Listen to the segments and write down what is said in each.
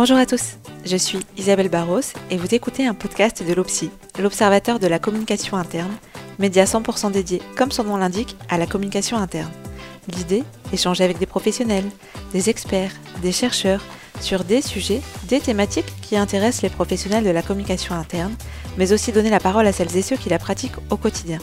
Bonjour à tous, je suis Isabelle Barros et vous écoutez un podcast de l'OPSI, l'Observateur de la communication interne, média 100% dédié, comme son nom l'indique, à la communication interne. L'idée Échanger avec des professionnels, des experts, des chercheurs sur des sujets, des thématiques qui intéressent les professionnels de la communication interne, mais aussi donner la parole à celles et ceux qui la pratiquent au quotidien.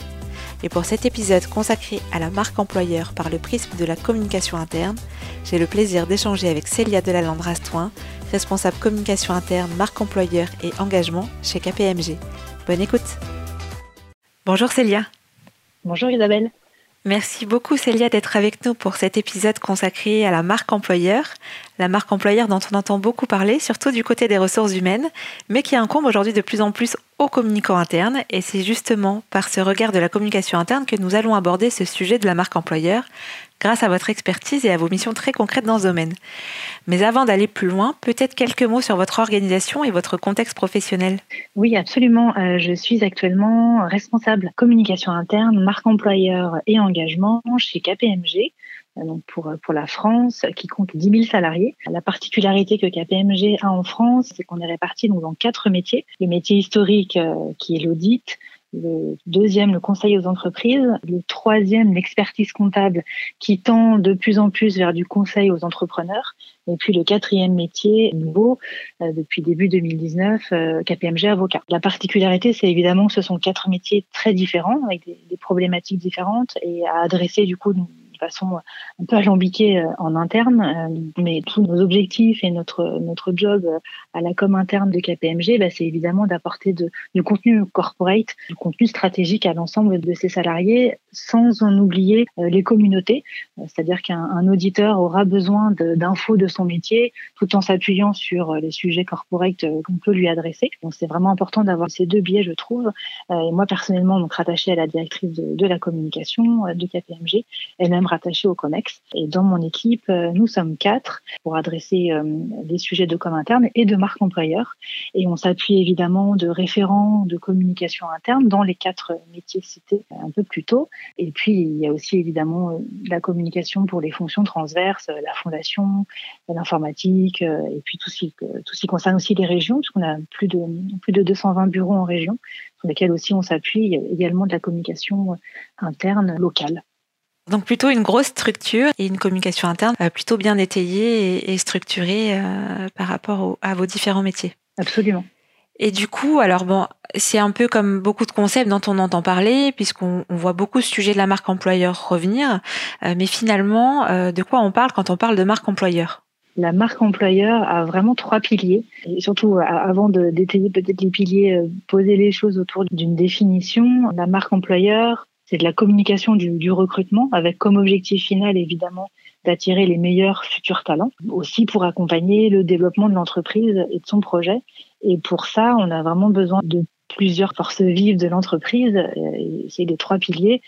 Et pour cet épisode consacré à la marque employeur par le prisme de la communication interne, j'ai le plaisir d'échanger avec Célia Delalande-Rastoin, responsable communication interne, marque employeur et engagement chez KPMG. Bonne écoute Bonjour Célia Bonjour Isabelle Merci beaucoup Célia d'être avec nous pour cet épisode consacré à la marque employeur. La marque employeur dont on entend beaucoup parler, surtout du côté des ressources humaines, mais qui incombe aujourd'hui de plus en plus aux communicants internes. Et c'est justement par ce regard de la communication interne que nous allons aborder ce sujet de la marque employeur grâce à votre expertise et à vos missions très concrètes dans ce domaine. Mais avant d'aller plus loin, peut-être quelques mots sur votre organisation et votre contexte professionnel. Oui, absolument. Euh, je suis actuellement responsable communication interne, marque employeur et engagement chez KPMG. Euh, donc pour, pour la France, qui compte 10 000 salariés. La particularité que KPMG a en France, c'est qu'on est réparti donc dans quatre métiers. Le métier historique, euh, qui est l'audit, le deuxième, le conseil aux entreprises, le troisième, l'expertise comptable qui tend de plus en plus vers du conseil aux entrepreneurs, et puis le quatrième métier nouveau, euh, depuis début 2019, euh, KPMG avocat. La particularité, c'est évidemment que ce sont quatre métiers très différents, avec des, des problématiques différentes, et à adresser du coup de façon un peu alambiquée euh, en interne, euh, mais tous nos objectifs et notre notre job euh, à la com interne de KPMG, bah, c'est évidemment d'apporter du contenu corporate, du contenu stratégique à l'ensemble de ses salariés, sans en oublier les communautés. C'est-à-dire qu'un auditeur aura besoin d'infos de, son métier, tout en s'appuyant sur les sujets corporate qu'on peut lui adresser. Donc c'est vraiment important d'avoir ces deux biais, je trouve. Et moi personnellement, donc rattachée à la directrice de, de la communication de KPMG, elle-même rattaché au COMEX. Et dans mon équipe, euh, nous sommes quatre pour adresser euh, des sujets de com interne et de marque employeur. Et on s'appuie évidemment de référents de communication interne dans les quatre métiers cités un peu plus tôt. Et puis, il y a aussi évidemment euh, la communication pour les fonctions transverses, la fondation, l'informatique, et puis tout ce, qui, tout ce qui concerne aussi les régions, puisqu'on a plus de, plus de 220 bureaux en région, sur lesquels aussi on s'appuie également de la communication interne locale. Donc plutôt une grosse structure et une communication interne euh, plutôt bien étayée et, structurée euh, par rapport à vos différents métiers. Absolument. Et du coup, alors bon, c'est un peu comme beaucoup de concepts dont on entend parler, puisqu'on voit beaucoup ce sujet de la marque employeur revenir. Euh, mais finalement, de quoi on parle quand on parle de marque employeur? La marque employeur a vraiment trois piliers. Et surtout, avant de détailler peut-être les piliers, poser les choses autour d'une définition. La marque employeur, c'est de la communication du, du, recrutement avec comme objectif final évidemment d'attirer les meilleurs futurs talents, aussi pour accompagner le développement de l'entreprise et de son projet. Et pour ça, on a vraiment besoin de plusieurs forces vives de l'entreprise. C'est les trois piliers.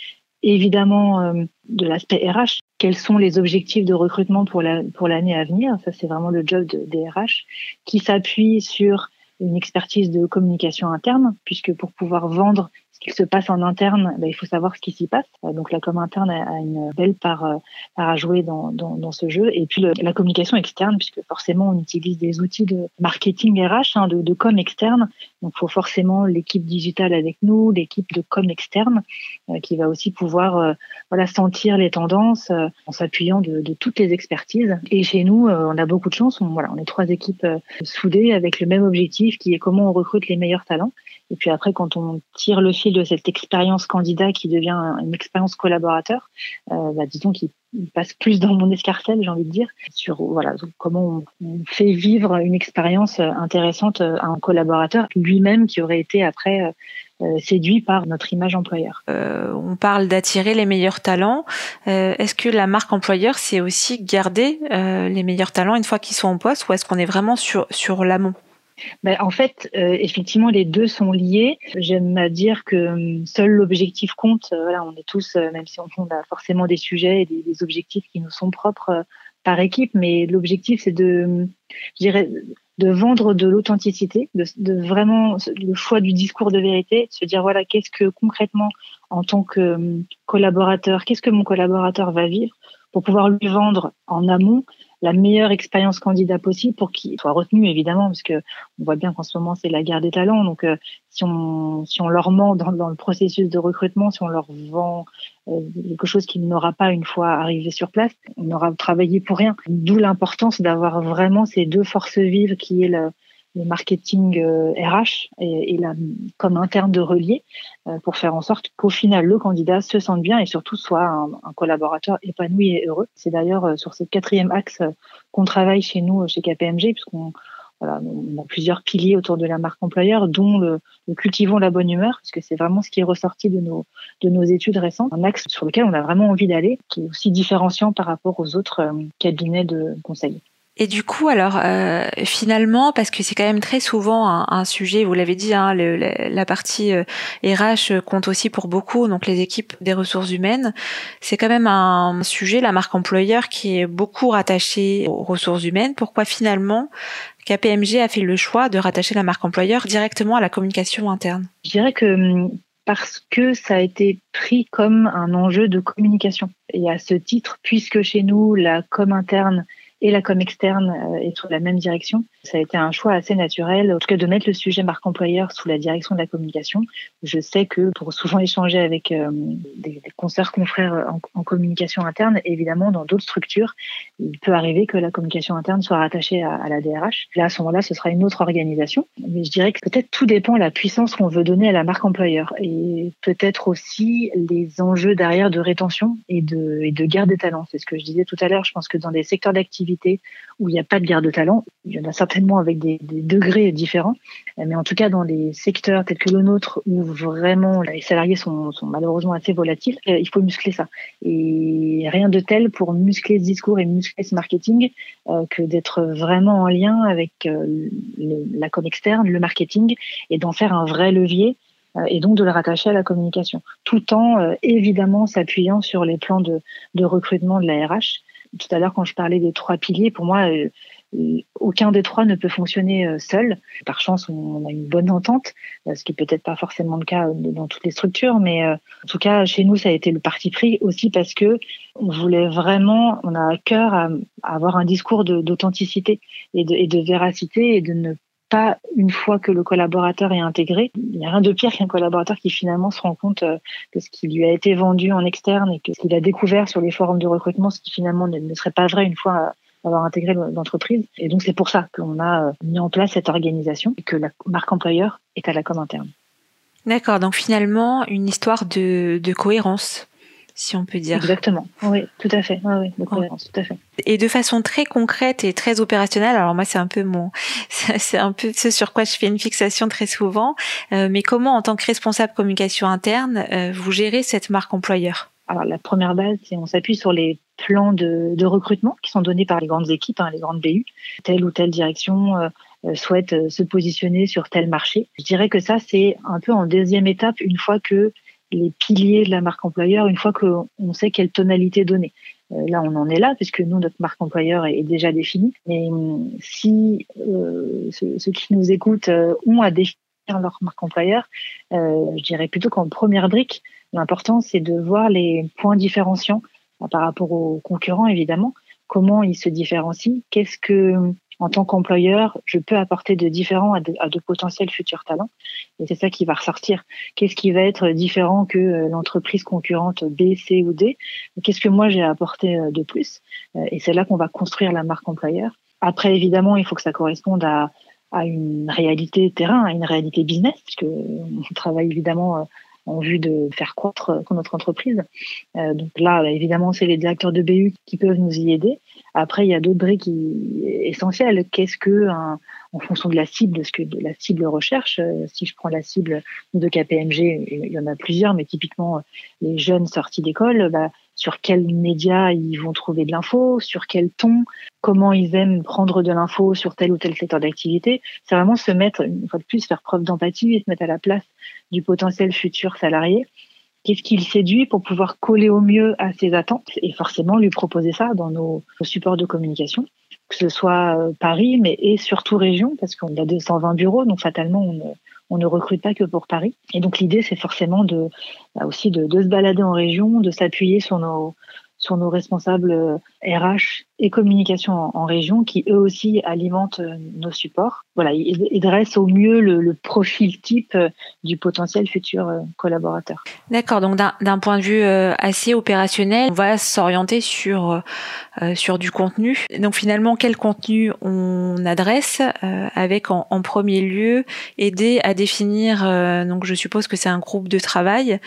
Évidemment, euh, de l'aspect RH, quels sont les objectifs de recrutement pour la, pour l'année à venir? Ça, c'est vraiment le job de, des RH qui s'appuie sur une expertise de communication interne, puisque pour pouvoir vendre ce qu'il se passe en interne, ben, il faut savoir ce qui s'y passe. Euh, donc la com interne a une belle part, euh, part à jouer dans, dans, dans, ce jeu. Et puis la communication externe, puisque forcément on utilise des outils de marketing RH, hein, de, de, com externe. Donc il faut forcément l'équipe digitale avec nous, l'équipe de com externe, euh, qui va aussi pouvoir voilà sentir les tendances en s'appuyant de, de, toutes les expertises. Et chez nous, on a beaucoup de chance. On, voilà, on est trois équipes soudées avec le même objectif, qui est comment on recrute les meilleurs talents. Et puis après, quand on tire le fil de cette expérience candidat qui devient une expérience collaborateur, euh, bah, disons qu'il passe plus dans mon escarcelle, j'ai envie de dire, sur voilà comment on, fait vivre une expérience intéressante à un collaborateur lui-même qui aurait été après euh, séduit par notre image employeur. Euh, on parle d'attirer les meilleurs talents. Euh, est-ce que la marque employeur, c'est aussi garder euh, les meilleurs talents une fois qu'ils sont en poste, ou est-ce qu'on est vraiment sur sur l'amont? Ben, en fait, euh, effectivement, les deux sont liés. J'aime à dire que euh, seul l'objectif compte. Euh, voilà, on est tous, même si on, a forcément des sujets et des, objectifs qui nous sont propres par équipe, mais l'objectif, c'est de, de vendre de l'authenticité, de, de, vraiment le choix du discours de vérité, de se dire voilà, qu'est-ce que concrètement, en tant que collaborateur, qu'est-ce que mon collaborateur va vivre? Pour pouvoir lui vendre en amont la meilleure expérience candidat possible pour qu'il soit retenu évidemment parce que on voit bien qu'en ce moment c'est la guerre des talents. Donc euh, si on si on leur ment dans, dans, le processus de recrutement si on leur vend euh, quelque chose qu'il n'aura pas une fois arrivé sur place on aura travaillé pour rien. D'où l'importance d'avoir vraiment ces deux forces vives qui est le le marketing RH euh, et, la, comme interne de relier euh, pour faire en sorte qu'au final le candidat se sente bien et surtout soit un, collaborateur épanoui et heureux. C'est d'ailleurs euh, sur ce quatrième axe qu'on travaille chez nous chez KPMG puisqu'on voilà, on a plusieurs piliers autour de la marque employeur, dont le, cultivons la bonne humeur, parce que c'est vraiment ce qui est ressorti de nos, de nos études récentes. Un axe sur lequel on a vraiment envie d'aller, qui est aussi différenciant par rapport aux autres cabinets de conseil. Et du coup, alors euh, finalement, parce que c'est quand même très souvent un, sujet, vous l'avez dit, hein, la partie RH euh, compte aussi pour beaucoup, donc les équipes des ressources humaines, c'est quand même un sujet, la marque employeur, qui est beaucoup rattachée aux ressources humaines. Pourquoi finalement KPMG a fait le choix de rattacher la marque employeur directement à la communication interne? Je dirais que hum, parce que ça a été pris comme un enjeu de communication. Et à ce titre, puisque chez nous, la com interne et la com externe euh, est sous la même direction. Ça a été un choix assez naturel, en tout cas de mettre le sujet marque employeur sous la direction de la communication. Je sais que pour souvent échanger avec euh, des, des consoeurs confrères en, communication interne, évidemment dans d'autres structures, il peut arriver que la communication interne soit rattachée à, la DRH. Là, à ce moment-là, ce sera une autre organisation. Mais je dirais que peut-être tout dépend la puissance qu'on veut donner à la marque employeur et peut-être aussi les enjeux derrière de rétention et de, et de garde des talents. C'est ce que je disais tout à l'heure. Je pense que dans des secteurs d'activité où il n'y a pas de guerre de talent. Il y en a certainement avec des, degrés différents, mais en tout cas dans les secteurs tels que le nôtre où vraiment les salariés sont, malheureusement assez volatiles, euh, il faut muscler ça. Et rien de tel pour muscler ce discours et muscler ce marketing euh, que d'être vraiment en lien avec euh, la com externe, le marketing, et d'en faire un vrai levier et donc de le rattacher à la communication, tout en évidemment s'appuyant sur les plans de, de recrutement de la RH tout à l'heure quand je parlais des trois piliers, pour moi, euh, aucun des trois ne peut fonctionner euh, seul. Par chance, on a une bonne entente, euh, ce qui est peut-être pas forcément le cas dans toutes les structures, mais en tout cas, chez nous, ça a été le parti pris aussi parce que on voulait vraiment, on a à cœur à, avoir un discours d'authenticité et de, et de véracité et de ne pas une fois que le collaborateur est intégré. Il n'y a rien de pire qu'un collaborateur qui finalement se rend compte euh, que ce qui lui a été vendu en externe et que ce qu'il a découvert sur les forums de recrutement, ce qui finalement ne, serait pas vrai une fois avoir intégré l'entreprise. Et donc c'est pour ça qu'on a euh, mis en place cette organisation et que la marque employeur est à la com interne. D'accord, donc finalement une histoire de cohérence si on peut dire. Exactement. Oui, tout à fait. Oui, oui, tout à fait. Et de façon très concrète et très opérationnelle. Alors moi, c'est un peu mon, c'est un peu ce sur quoi je fais une fixation très souvent. Euh, mais comment, en tant que responsable communication interne, euh, vous gérez cette marque employeur? Alors la première base, c'est on s'appuie sur les plans de, de, recrutement qui sont donnés par les grandes équipes, hein, les grandes BU. Telle ou telle direction euh, souhaite se positionner sur tel marché. Je dirais que ça, c'est un peu en deuxième étape, une fois que les piliers de la marque employeur une fois qu'on sait quelle tonalité donner. Euh, là, on en est là, puisque nous, notre marque employeur est, déjà définie. Mais hum, si euh, ceux, qui nous écoutent euh, ont à définir leur marque employeur, je dirais plutôt qu'en première brique, l'important, c'est de voir les points différenciants par rapport aux concurrents, évidemment. Comment ils se différencient Qu'est-ce que en tant qu'employeur, je peux apporter de différents à de, potentiels futurs talents. Et c'est ça qui va ressortir. Qu'est-ce qui va être différent que euh, l'entreprise concurrente B, C ou D? Qu'est-ce que moi j'ai à apporter euh, de plus? Euh, Et c'est là qu'on va construire la marque employeur. Après, évidemment, il faut que ça corresponde à, à une réalité terrain, à une réalité business, puisque on travaille évidemment en vue de faire croître notre entreprise. donc là, évidemment, c'est les directeurs de BU qui peuvent nous y aider. Après, il y a d'autres briques essentielles. Qu'est-ce que, en fonction de la cible, de ce que la cible recherche, euh, si je prends la cible de KPMG, il y en a plusieurs, mais typiquement les jeunes sortis d'école, bah, sur quels médias ils vont trouver de l'info, sur quel ton, comment ils aiment prendre de l'info sur tel ou tel secteur d'activité. C'est vraiment se mettre, une fois de plus, faire preuve d'empathie et se mettre à la place du potentiel futur salarié qu'est-ce qui le séduit pour pouvoir coller au mieux à ses attentes et forcément lui proposer ça dans nos, supports de communication, que ce soit euh, Paris, mais et surtout région, parce qu'on a 220 bureaux, donc fatalement on on ne recrute pas que pour Paris. Et donc l'idée c'est forcément bah, aussi de, de, se balader en région, de s'appuyer sur nos sur nos responsables RH et communication en, région qui eux aussi alimentent nos supports. Voilà, ils, dressent au mieux le, profil type du potentiel futur collaborateur. D'accord, donc d'un point de vue assez opérationnel, on va s'orienter sur sur du contenu. Donc finalement, quel contenu on adresse avec en, en, premier lieu aider à définir. donc je suppose que c'est un groupe de travail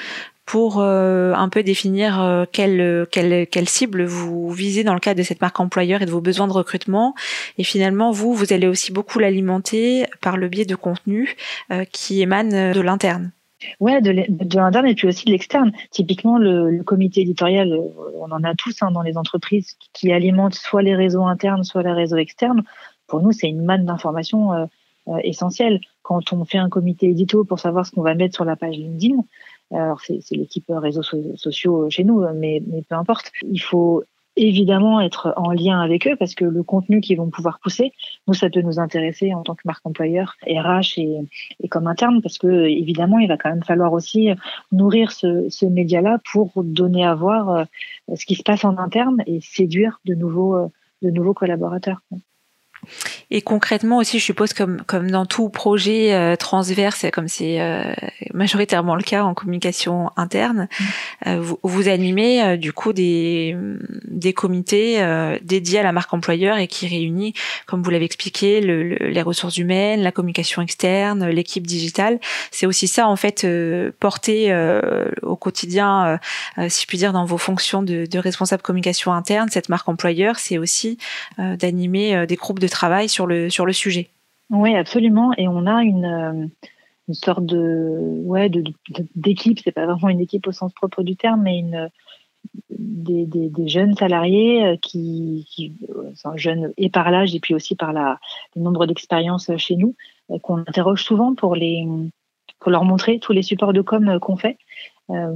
pour euh, un peu définir euh, quelle, cible vous visez dans le cadre de cette marque employeur et de vos besoins de recrutement. Et finalement, vous, vous allez aussi beaucoup l'alimenter par le biais de contenus euh, qui émanent de l'interne. Ouais, de l'interne et puis aussi de l'externe. Typiquement, le, comité éditorial, on en a tous hein, dans les entreprises qui alimentent soit les réseaux internes, soit les réseaux externes. Pour nous, c'est une manne d'informations essentielle. Quand on fait un comité édito pour savoir ce qu'on va mettre sur la page LinkedIn, alors c'est l'équipe réseaux sociaux chez nous, mais, mais peu importe. Il faut évidemment être en lien avec eux parce que le contenu qu'ils vont pouvoir pousser, nous, ça peut nous intéresser en tant que marque employeur, RH et, et comme interne parce que évidemment, il va quand même falloir aussi nourrir ce, ce média-là pour donner à voir euh, ce qui se passe en interne et séduire de nouveaux, euh, de nouveaux collaborateurs. Et concrètement aussi, je suppose comme comme dans tout projet euh, transverse, comme c'est euh, majoritairement le cas en communication interne, mmh. euh, vous, vous, animez euh, du coup des des comités dédiés à la marque employeur et qui réunit, comme vous l'avez expliqué, le, les ressources humaines, la communication externe, l'équipe digitale. C'est aussi ça en fait porté au quotidien, si je puis dire, dans vos fonctions de, de responsable communication interne. Cette marque employeur, c'est aussi d'animer des groupes de travail sur le, sur le sujet. Oui, absolument. Et on a une, euh, une sorte de ouais de, d'équipe. C'est pas vraiment une équipe au sens propre du terme, mais une des, jeunes salariés euh, qui, sont jeunes et par l'âge et puis aussi par la, le nombre d'expériences chez nous, euh, qu'on interroge souvent pour les pour leur montrer tous les supports de com qu'on fait euh,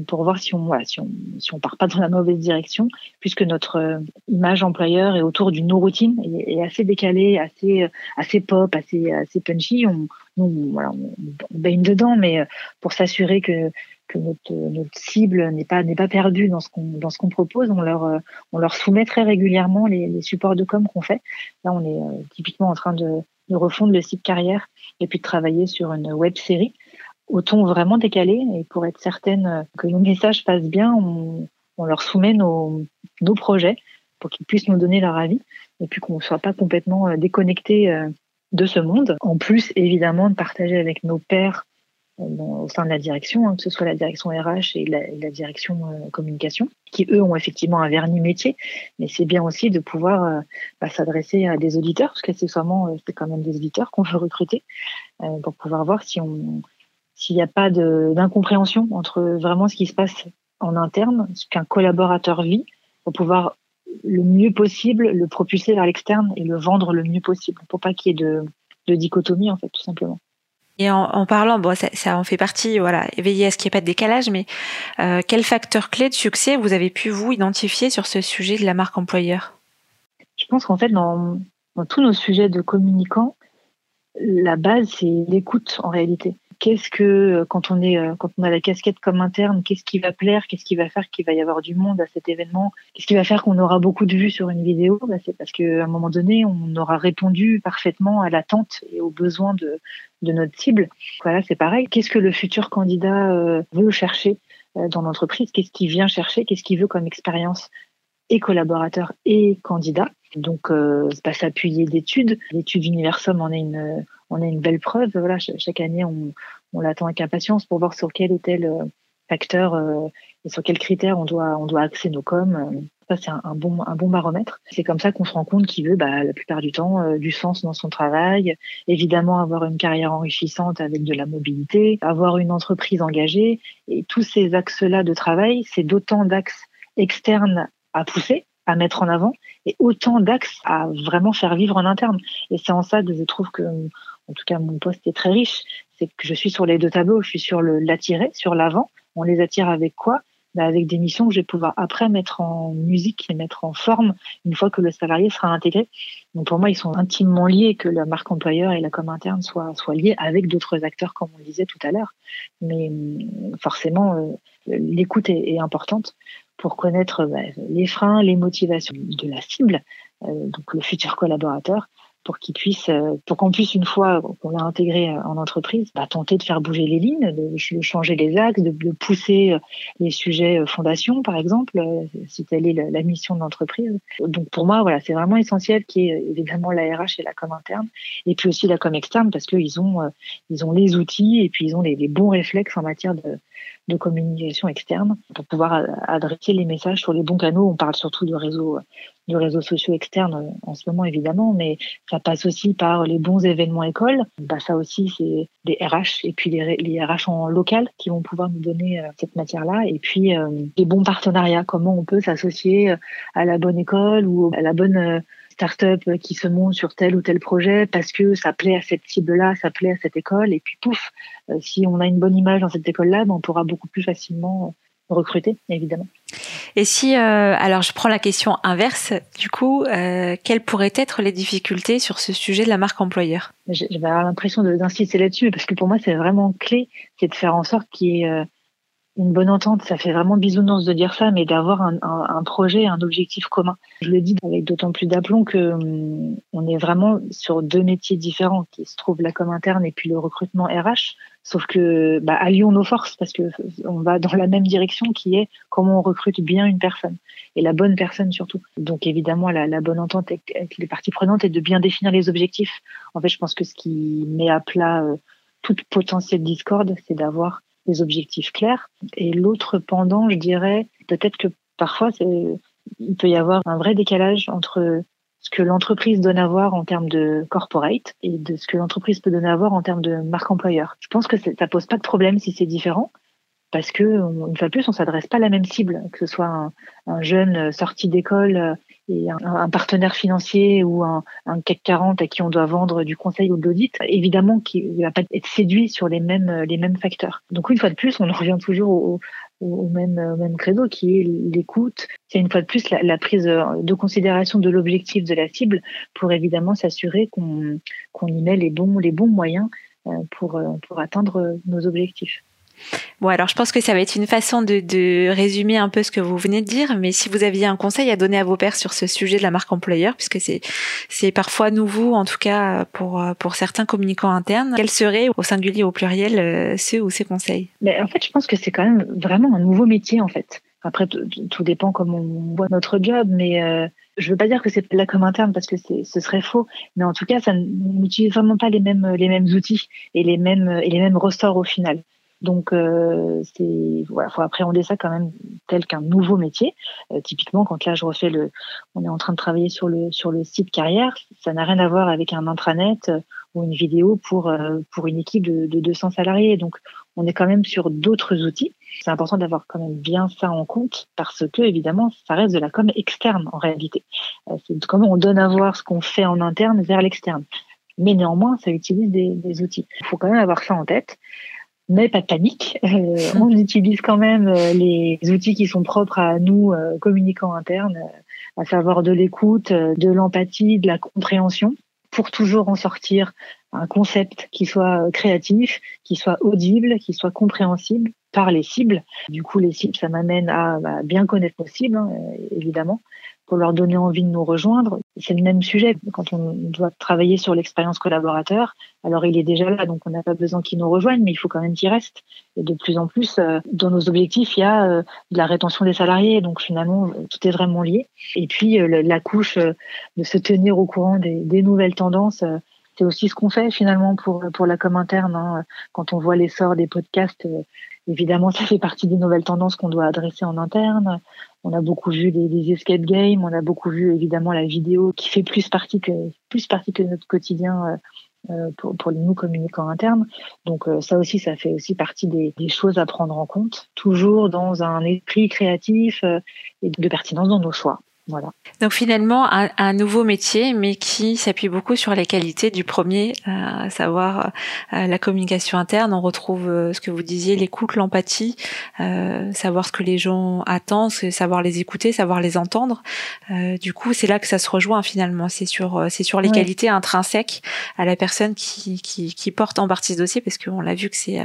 pour voir si on voilà, si on si on part pas dans la mauvaise direction, puisque notre euh, image employeur est autour d'une no routine et, assez décalée, assez euh, assez pop, assez assez punchy. On, on, voilà, on, baigne dedans, mais pour s'assurer que que notre, notre cible n'est pas n'est pas perdue dans ce qu'on dans ce qu'on propose, on leur on leur soumet très régulièrement les, les supports de com qu'on fait. Là, on est typiquement en train de, de refondre le site carrière et puis de travailler sur une web série au ton vraiment décalé. Et pour être certaine que nos messages passent bien, on, leur soumet nos, nos projets pour qu'ils puissent nous donner leur avis et puis qu'on ne soit pas complètement euh, déconnecté euh, de ce monde. En plus, évidemment, de partager avec nos pairs euh, au sein de la direction, hein, que ce soit la direction RH et la, direction communication, qui eux ont effectivement un vernis métier, mais c'est bien aussi de pouvoir bah, s'adresser à des auditeurs, parce qu'accessoirement, c'est quand même des auditeurs qu'on veut recruter, pour pouvoir voir si on, s'il n'y a pas d'incompréhension entre vraiment ce qui se passe en interne, ce qu'un collaborateur vit, pour pouvoir le mieux possible le propulser vers l'externe et le vendre le mieux possible, pour pas qu'il y ait de, de, dichotomie en fait, tout simplement. Et en, en parlant, bon, ça, ça, en fait partie, voilà, veiller à ce qu'il n'y ait pas de décalage, mais euh, quel facteur clé de succès vous avez pu vous identifier sur ce sujet de la marque employeur? Je pense qu'en fait, dans, dans tous nos sujets de communicants, la base c'est l'écoute en réalité qu'est-ce que euh, quand on est euh, quand on a la casquette comme interne, qu'est-ce qui va plaire, qu'est-ce qui va faire qu'il va y avoir du monde à cet événement, qu'est-ce qui va faire qu'on aura beaucoup de vues sur une vidéo bah, C'est parce qu'à un moment donné, on aura répondu parfaitement à l'attente et aux besoins de, de notre cible. Voilà, c'est pareil. Qu'est-ce que le futur candidat euh, veut chercher dans l'entreprise? Qu'est-ce qu'il vient chercher? Qu'est-ce qu'il veut comme expérience et collaborateur et candidat? Donc, euh, pas s'appuyer d'études. L'étude Universum en est une, on a une belle preuve. Voilà, chaque année, on, on l'attend avec impatience pour voir sur quel ou tel euh, facteur euh, et sur quels critères on doit, on doit axer nos coms. Ça, c'est un, bon, un bon baromètre. C'est comme ça qu'on se rend compte qu'il veut, bah, la plupart du temps, euh, du sens dans son travail, évidemment avoir une carrière enrichissante avec de la mobilité, avoir une entreprise engagée. Et tous ces axes-là de travail, c'est d'autant d'axes externes à pousser, à mettre en avant, et autant d'axes à vraiment faire vivre en interne. Et c'est en ça que je trouve que en tout cas mon poste est très riche, c'est que je suis sur les deux tableaux, je suis sur l'attirer, sur l'avant. On les attire avec quoi? Bah avec des missions que je vais pouvoir après mettre en musique et mettre en forme une fois que le salarié sera intégré. Donc pour moi, ils sont intimement liés, que la marque employeur et la com interne soient, soient liés avec d'autres acteurs, comme on le disait tout à l'heure. Mais forcément, euh, l'écoute est, est, importante pour connaître bah, les freins, les motivations de la cible, donc le futur collaborateur, pour qu'ils puissent, euh, pour qu'on puisse une fois qu'on l'a intégré euh, en entreprise, bah, tenter de faire bouger les lignes, de, changer les axes, de, pousser euh, les sujets fondation, par exemple, si telle est la, mission de l'entreprise. Donc pour moi, voilà, c'est vraiment essentiel qu'il y ait évidemment la RH et la com interne, et puis aussi la com externe, parce qu'ils ont, ils ont les outils et puis ils ont les, les bons réflexes en matière de, de communication externe pour pouvoir adresser les messages sur les bons canaux. On parle surtout de réseaux, de réseaux sociaux externes euh, en ce moment évidemment, mais ça passe aussi par les bons événements écoles. Bah, ça aussi, c'est les RH et puis les, les, RH en local qui vont pouvoir nous donner euh, cette matière-là. Et puis euh, les bons partenariats, comment on peut s'associer à la bonne école ou à la bonne start-up qui se monte sur tel ou tel projet parce que ça plaît à cette cible-là, ça plaît à cette école. Et puis, pouf, euh, si on a une bonne image dans cette école-là, ben, on pourra beaucoup plus facilement recruter, évidemment. Et si, euh, alors je prends la question inverse, du coup, euh, quelles pourraient être les difficultés sur ce sujet de la marque employeur? J'avais l'impression d'insister là-dessus, parce que pour moi, c'est vraiment clé, c'est de faire en sorte qu'il y ait une bonne entente, ça fait vraiment bisounours de dire ça, mais d'avoir un, un, un, projet, un objectif commun. Je le dis avec d'autant plus d'aplomb que hum, on est vraiment sur deux métiers différents, qui se trouvent la com interne et puis le recrutement RH. Sauf que bah, allions nos forces parce que on va dans la même direction, qui est comment on recrute bien une personne et la bonne personne surtout. Donc évidemment, la, la bonne entente avec, les parties prenantes est de bien définir les objectifs. En fait, je pense que ce qui met à plat euh, toute potentielle discorde, c'est d'avoir des objectifs clairs. Et l'autre pendant, je dirais, peut-être que parfois, il peut y avoir un vrai décalage entre ce que l'entreprise donne à voir en termes de corporate et de ce que l'entreprise peut donner à voir en termes de marque employeur. Je pense que ça pose pas de problème si c'est différent parce que une fois de plus, on s'adresse pas à la même cible, que ce soit un, un jeune sorti d'école et un, partenaire financier ou un, un CAC 40 à qui on doit vendre du conseil ou de l'audit, évidemment qu'il va pas être séduit sur les mêmes les mêmes facteurs. Donc une fois de plus, on revient toujours au, au même, au même credo qui est l'écoute. C'est une fois de plus la, la, prise de considération de l'objectif de la cible pour évidemment s'assurer qu'on qu'on y met les bons les bons moyens euh, pour pour atteindre nos objectifs. Bon, alors je pense que ça va être une façon de, résumer un peu ce que vous venez de dire, mais si vous aviez un conseil à donner à vos pairs sur ce sujet de la marque employeur, puisque c'est parfois nouveau, en tout cas pour certains communicants internes, quels seraient au singulier ou au pluriel euh, ceux ou ces conseils? En fait, je pense que c'est quand même vraiment un nouveau métier en fait. Après, tout dépend comment on voit notre job, mais euh, je veux pas dire que c'est la com interne parce que ce serait faux, mais en tout cas, ça n'utilise vraiment pas les mêmes outils et les mêmes ressorts au final. Donc, euh, c'est voilà, faut appréhender ça quand même tel qu'un nouveau métier. Euh, typiquement, quand là je refais le, on est en train de travailler sur le sur le site carrière, ça n'a rien à voir avec un intranet euh, ou une vidéo pour euh, pour une équipe de, de 200 salariés. Donc, on est quand même sur d'autres outils. C'est important d'avoir quand même bien ça en compte parce que évidemment, ça reste de la com externe en réalité. c'est comment on donne à voir ce qu'on fait en interne vers l'externe mais néanmoins, ça utilise des, des outils. Il faut quand même avoir ça en tête mais pas de panique. Euh, on utilise quand même euh, les outils qui sont propres à nous, euh, communicants internes, à savoir de l'écoute, de l'empathie, de la compréhension, pour toujours en sortir un concept qui soit créatif, qui soit audible, qui soit compréhensible par les cibles. Du coup, les cibles, ça m'amène à bah, bien connaître nos cibles, hein, évidemment, pour leur donner envie de nous rejoindre. C'est le même sujet quand on doit travailler sur l'expérience collaborateur. Alors il est déjà là, donc on n'a pas besoin qu'il nous rejoigne, mais il faut quand même qu'il reste. Et de plus en plus, euh, dans nos objectifs, il y a euh, de la rétention des salariés, donc finalement tout est vraiment lié. Et puis euh, la couche de se tenir au courant des, des nouvelles tendances. c'est aussi ce qu'on fait finalement pour pour la com interne. Hein. Quand on voit l'essor des podcasts, évidemment, ça fait partie des nouvelles tendances qu'on doit adresser en interne. On a beaucoup vu des, escape games, on a beaucoup vu évidemment la vidéo qui fait plus partie que plus partie que notre quotidien euh, euh pour, pour nous communicants internes. Donc euh, ça aussi, ça fait aussi partie des, choses à prendre en compte, toujours dans un esprit créatif euh, et de pertinence dans nos choix. Voilà. Donc finalement, un, nouveau métier, mais qui s'appuie beaucoup sur les qualités du premier, euh, à savoir euh, la communication interne. On retrouve euh, ce que vous disiez, l'écoute, l'empathie, savoir ce que les gens attendent, savoir les écouter, savoir les entendre. du coup, c'est là que ça se rejoint finalement. C'est sur, c'est sur les qualités intrinsèques à la personne qui, qui, qui porte en partie ce dossier, parce qu'on l'a vu que c'est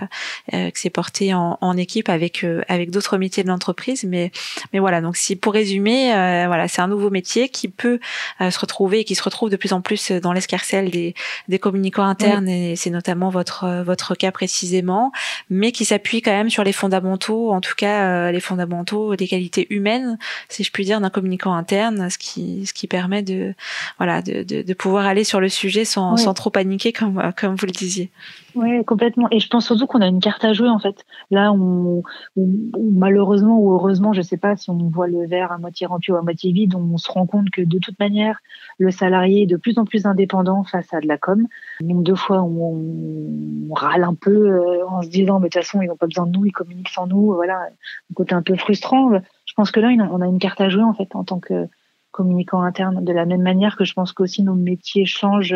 que c'est porté en, en, équipe avec avec d'autres métiers de l'entreprise. Mais mais voilà. Donc si pour résumer, voilà c'est un nouveau métier qui peut euh, se retrouver et qui se retrouve de plus en plus dans l'escarcelle des, des communicants internes et c'est notamment votre euh, votre cas précisément, mais qui s'appuie quand même sur les fondamentaux, en tout cas euh, les fondamentaux des qualités humaines, si je puis dire, d'un communicant interne, ce qui ce qui permet de voilà de, de, de pouvoir aller sur le sujet sans, sans trop paniquer comme comme vous le disiez. Oui, complètement. Et je pense surtout qu'on a une carte à jouer en fait. Là, on, malheureusement ou heureusement, je sais pas si on voit le verre à moitié rempli ou à moitié vide, on se rend compte que de toute manière, le salarié est de plus en plus indépendant face à de la com. Donc deux fois, on, on râle un peu euh, en se disant, mais de toute façon, ils n'ont pas besoin de nous, ils communiquent sans nous. Voilà, côté un peu frustrant. Je pense que là, on a une carte à jouer en fait en tant que communicant interne, de la même manière que je pense qu'aussi nos métiers changent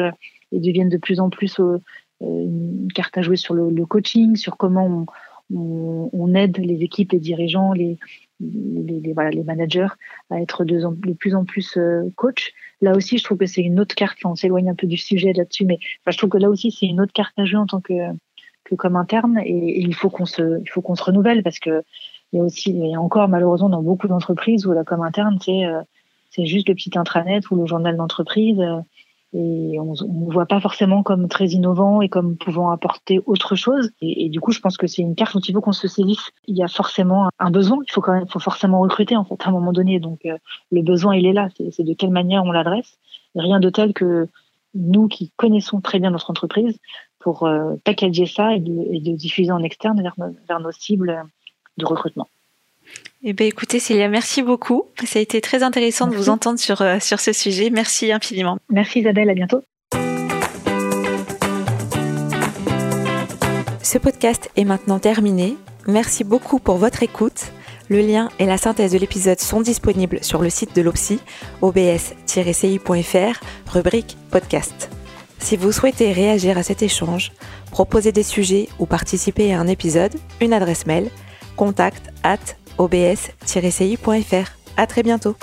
et deviennent de plus en plus euh, une carte à jouer sur le, coaching, sur comment on, aide les équipes, les dirigeants, les, managers à être de, plus en plus euh, coach. Là aussi, je trouve que c'est une autre carte. on s'éloigne un peu du sujet là-dessus, mais je trouve que là aussi, c'est une autre carte à jouer en tant que, comme interne. Et, il faut qu'on se, il faut qu'on se renouvelle parce que il y a aussi, il y a encore malheureusement dans beaucoup d'entreprises où la com interne, c'est, euh, c'est juste le petit intranet ou le journal d'entreprise. Euh, et on ne voit pas forcément comme très innovant et comme pouvant apporter autre chose. Et, du coup, je pense que c'est une carte dont il faut qu'on se saisisse. Il y a forcément un besoin. Il faut quand même, faut forcément recruter en fait à un moment donné. Donc euh, le besoin, il est là. C'est de quelle manière on l'adresse. Rien de tel que nous qui connaissons très bien notre entreprise pour euh, packager ça et de, diffuser en externe vers nos cibles de recrutement. Eh bien, écoutez, Célia, merci beaucoup. Ça a été très intéressant de vous entendre sur, euh, sur ce sujet. Merci infiniment. Merci Isabelle, à bientôt. Ce podcast est maintenant terminé. Merci beaucoup pour votre écoute. Le lien et la synthèse de l'épisode sont disponibles sur le site de l'OPSI, obs-ci.fr, rubrique podcast. Si vous souhaitez réagir à cet échange, proposer des sujets ou participer à un épisode, une adresse mail contact at obs-ci.fr. À très bientôt.